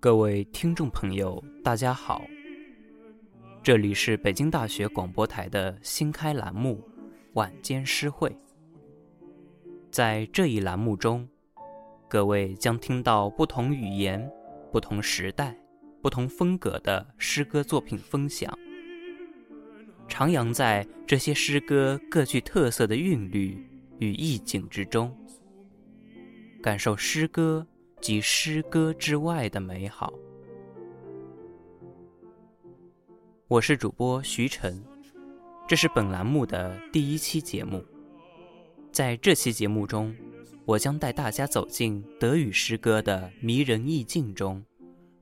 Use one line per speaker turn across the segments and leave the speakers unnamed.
各位听众朋友，大家好，这里是北京大学广播台的新开栏目《晚间诗会》。在这一栏目中，各位将听到不同语言、不同时代、不同风格的诗歌作品分享，徜徉在这些诗歌各具特色的韵律与意境之中，感受诗歌。及诗歌之外的美好。我是主播徐晨，这是本栏目的第一期节目。在这期节目中，我将带大家走进德语诗歌的迷人意境中，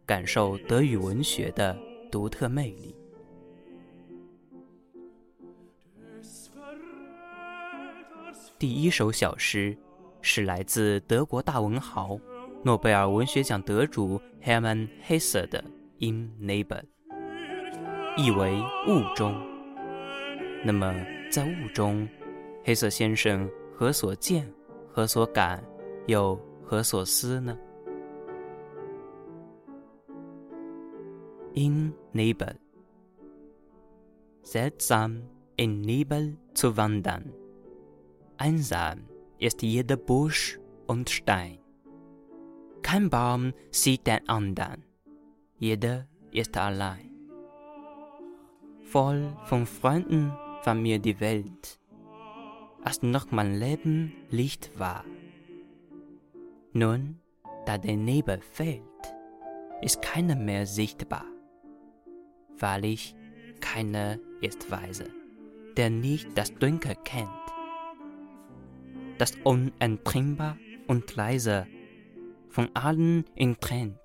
感受德语文学的独特魅力。第一首小诗是来自德国大文豪。诺贝尔文学奖得主 Hermann Hesse 的《In Neighbor》，意为雾中。那么，在雾中，黑色先生何所见、何所感，又何所思呢？In Nebel, seltsam in Nebel zu wandern. Einsam ist jeder Busch und Stein. Kein Baum sieht den anderen, jeder ist allein. Voll von Freunden war mir die Welt, als noch mein Leben Licht war. Nun, da der Nebel fällt, ist keiner mehr sichtbar. Wahrlich, keiner ist weise, der nicht das Dunkel kennt. Das Unentrinnbar und leise von allen entrennt,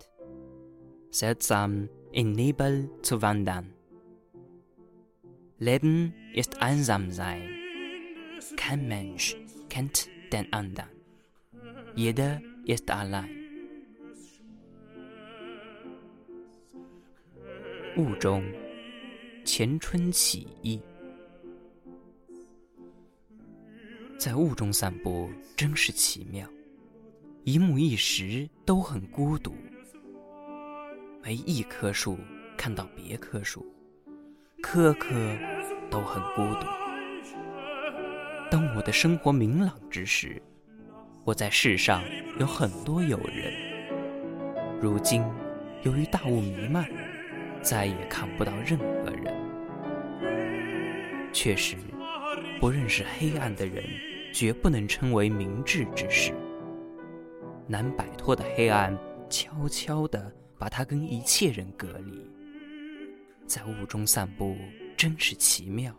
seltsam in Nebel zu wandern. Leben ist einsam sein. Kein Mensch kennt den anderen. Jeder ist allein. 雾中，前春起意。在雾中散步，真是奇妙。 一木一时都很孤独，没一棵树看到别棵树，棵棵都很孤独。当我的生活明朗之时，我在世上有很多友人。如今，由于大雾弥漫，再也看不到任何人。确实，不认识黑暗的人，绝不能称为明智之士。难摆脱的黑暗，悄悄地把他跟一切人隔离。在雾中散步，真是奇妙。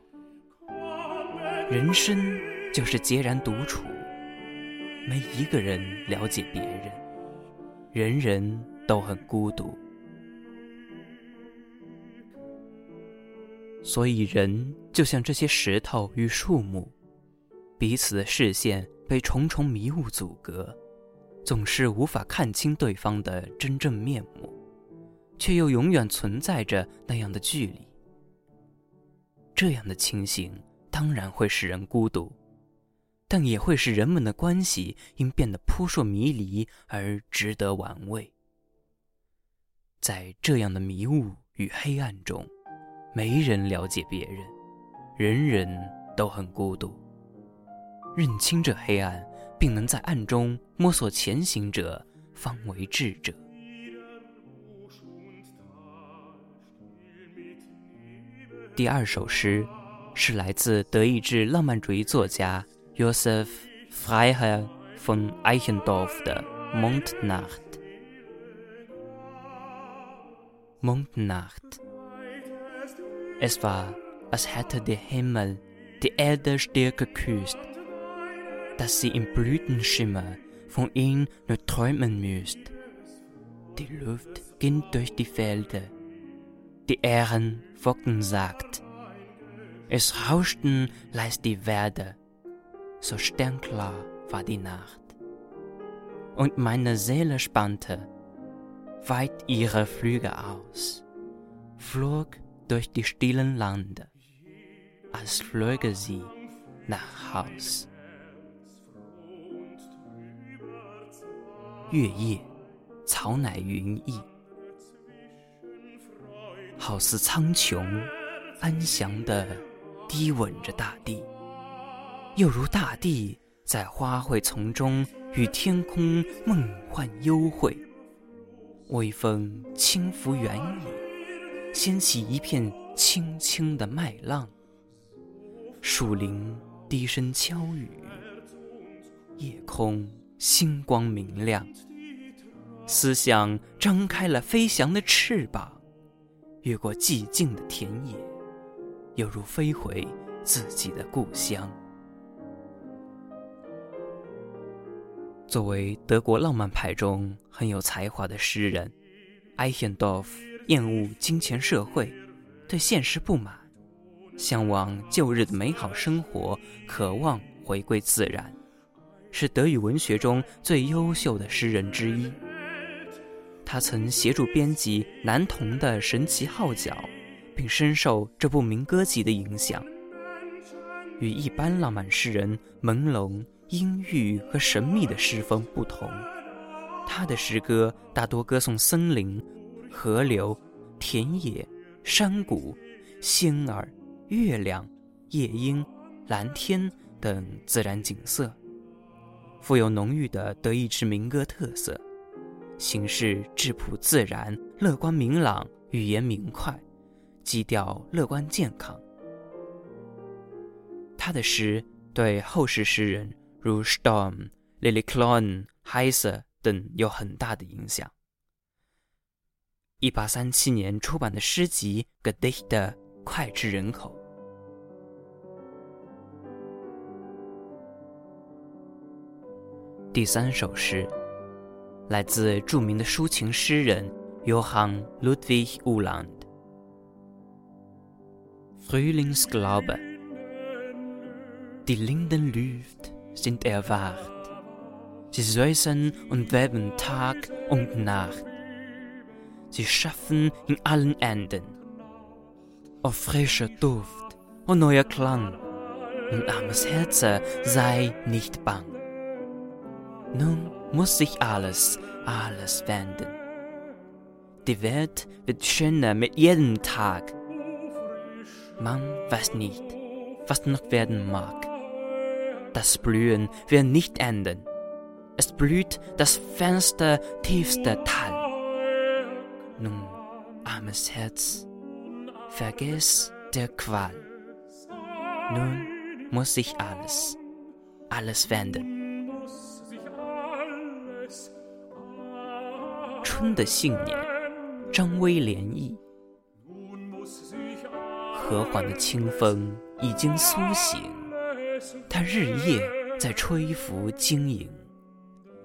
人生就是孑然独处，没一个人了解别人，人人都很孤独。所以，人就像这些石头与树木，彼此的视线被重重迷雾阻隔。总是无法看清对方的真正面目，却又永远存在着那样的距离。这样的情形当然会使人孤独，但也会使人们的关系因变得扑朔迷离而值得玩味。在这样的迷雾与黑暗中，没人了解别人，人人都很孤独。认清这黑暗。并能在暗中摸索前行者，方为智者。第二首诗是来自德意志浪漫主义作家 Josef Freiherr von Eichendorff 的《Mondnacht》。Mondnacht. Es war, als hätte der Himmel die Erde still geküsst. Dass sie im Blütenschimmer von ihm nur träumen müsst. Die Luft ging durch die Felder, die Ähren Wocken sagt. Es rauschten leis die Wälder, so sternklar war die Nacht. Und meine Seele spannte weit ihre Flügel aus, flog durch die stillen Lande, als flöge sie nach Haus. 月夜，草乃云翳，好似苍穹，安详地低吻着大地，又如大地在花卉丛中与天空梦幻幽会。微风轻拂原野，掀起一片轻轻的麦浪。树林低声悄语，夜空星光明亮。思想张开了飞翔的翅膀，越过寂静的田野，犹如飞回自己的故乡。作为德国浪漫派中很有才华的诗人，艾显多夫厌恶金钱社会，对现实不满，向往旧日的美好生活，渴望回归自然，是德语文学中最优秀的诗人之一。他曾协助编辑《男童的神奇号角》，并深受这部民歌集的影响。与一般浪漫诗人朦胧。阴郁和神秘的诗风不同，他的诗歌大多歌颂森林、河流、田野、山谷、星儿、月亮、夜莺、蓝天等自然景色，富有浓郁的德意志民歌特色，形式质朴自然、乐观明朗、语言明快，基调乐观健康。他的诗对后世诗人。如 Storm、Lily Clon、Heiser 等有很大的影响。一八三七年出版的诗集《Gedichte》脍炙人口。第三首诗来自着名的抒情诗人 Johann Ludwig Uhland，《Frühlingsglaube》Die Linden Luft sind erwacht. Sie säuseln und weben Tag und Nacht. Sie schaffen in allen Enden. O frischer Duft, o neuer Klang, mein armes Herz sei nicht bang. Nun muss sich alles, alles wenden. Die Welt wird schöner mit jedem Tag. Man weiß nicht, was noch werden mag. Das Blühen wird nicht enden. Es blüht das fernste, tiefste Tal. Nun, armes Herz, vergiss der Qual. Nun muss sich alles, alles wenden. 春的信念，张威涟漪，和缓的清风已经苏醒。它日夜在吹拂经营，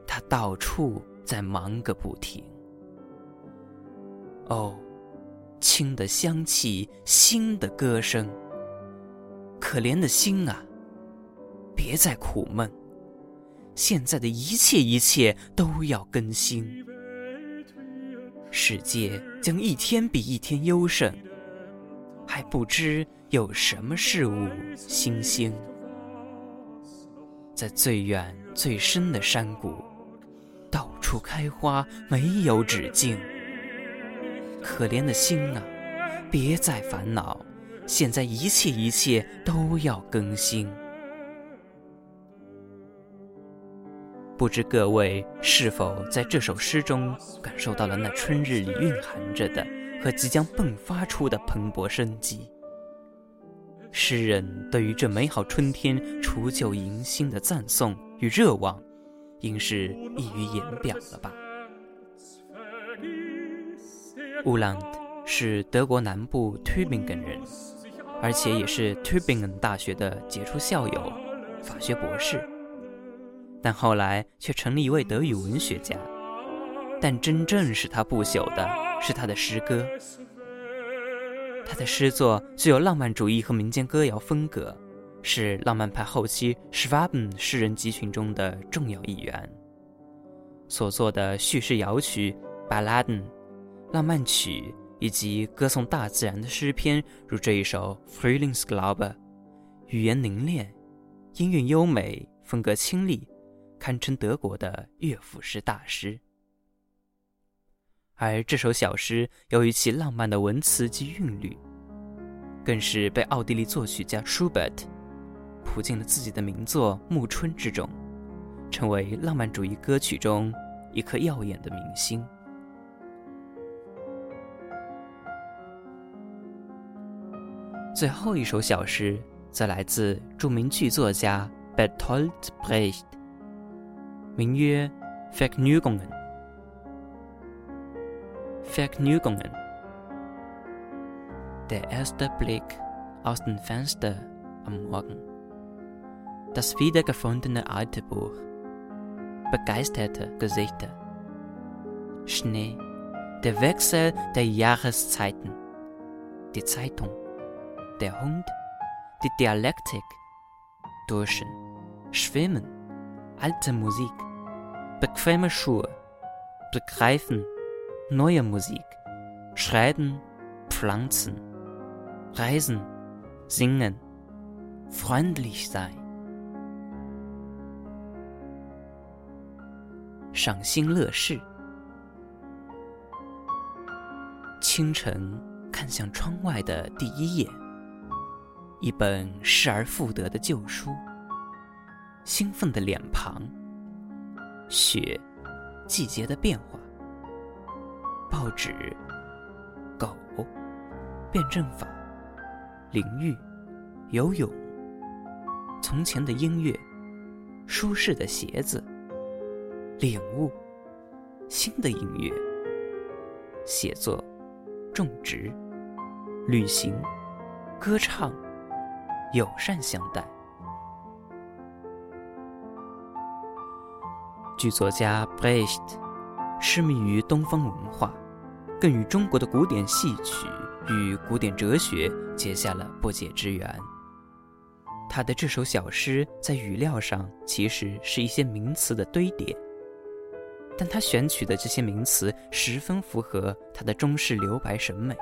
它到处在忙个不停。哦，清的香气，新的歌声。可怜的心啊，别再苦闷。现在的一切一切都要更新。世界将一天比一天优胜，还不知有什么事物新兴。在最远最深的山谷，到处开花，没有止境。可怜的心啊，别再烦恼，现在一切一切都要更新。不知各位是否在这首诗中感受到了那春日里蕴含着的和即将迸发出的蓬勃生机？诗人对于这美好春天除旧迎新的赞颂与热望，应是溢于言表了吧？乌兰是德国南部 Tübingen 人，而且也是 Tübingen 大学的杰出校友，法学博士。但后来却成了一位德语文学家。但真正使他不朽的是他的诗歌。他的诗作具有浪漫主义和民间歌谣风格，是浪漫派后期 Schwaben 诗人集群中的重要一员。所作的叙事谣曲、Balladen、浪漫曲以及歌颂大自然的诗篇，如这一首《Frühlingsglaube》，语言凝练，音韵优美，风格清丽，堪称德国的乐府诗大师。而这首小诗由于其浪漫的文词及韵律，更是被奥地利作曲家舒伯特谱进了自己的名作《暮春》之中，成为浪漫主义歌曲中一颗耀眼的明星。最后一首小诗则来自著名剧作家 Bertolt Brecht，名曰《Vergnügungen》。Vergnügungen. Der erste Blick aus dem Fenster am Morgen. Das wiedergefundene alte Buch. Begeisterte Gesichter. Schnee. Der Wechsel der Jahreszeiten. Die Zeitung. Der Hund. Die Dialektik. Duschen. Schwimmen. Alte Musik Bequeme Schuhe. Begreifen neue Musik, schreiben, pflanzen, reisen, singen, freundlich sein，赏心乐事。清晨看向窗外的第一页，一本失而复得的旧书，兴奋的脸庞， 雪，季节的变化。报纸、狗、辩证法、淋浴、游泳、从前的音乐、舒适的鞋子、领悟、新的音乐、写作、种植、旅行、歌唱、友善相待。剧作家 Brecht。痴迷于东方文化，更与中国的古典戏曲与古典哲学结下了不解之缘。他的这首小诗在语料上其实是一些名词的堆叠，但他选取的这些名词十分符合他的中式留白审美。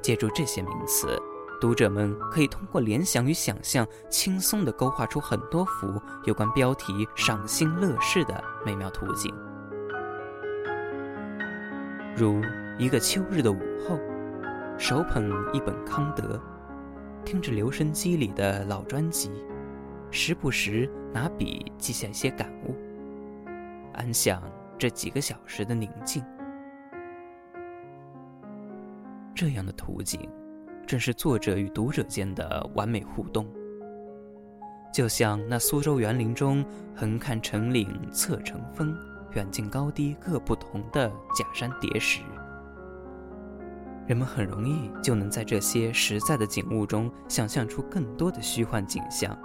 借助这些名词，读者们可以通过联想与想象，轻松地勾画出很多幅有关标题赏心乐事的美妙图景。如一个秋日的午后，手捧一本康德，听着留声机里的老专辑，时不时拿笔记下一些感悟，安享这几个小时的宁静。这样的图景，正是作者与读者间的完美互动。就像那苏州园林中横看成岭侧成峰。远近高低各不同的假山叠石，人们很容易就能在这些实在的景物中想象出更多的虚幻景象，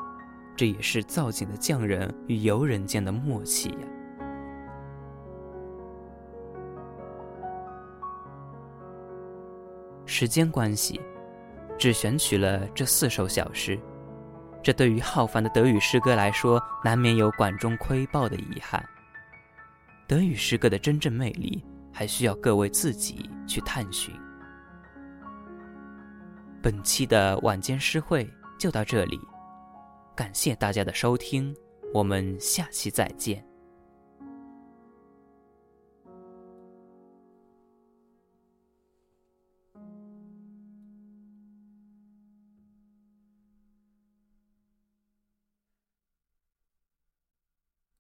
这也是造景的匠人与游人间的默契呀。时间关系，只选取了这四首小诗，这对于浩繁的德语诗歌来说，难免有管中窥豹的遗憾。德语诗歌的真正魅力，还需要各位自己去探寻。本期的晚间诗会就到这里，感谢大家的收听，我们下期再见。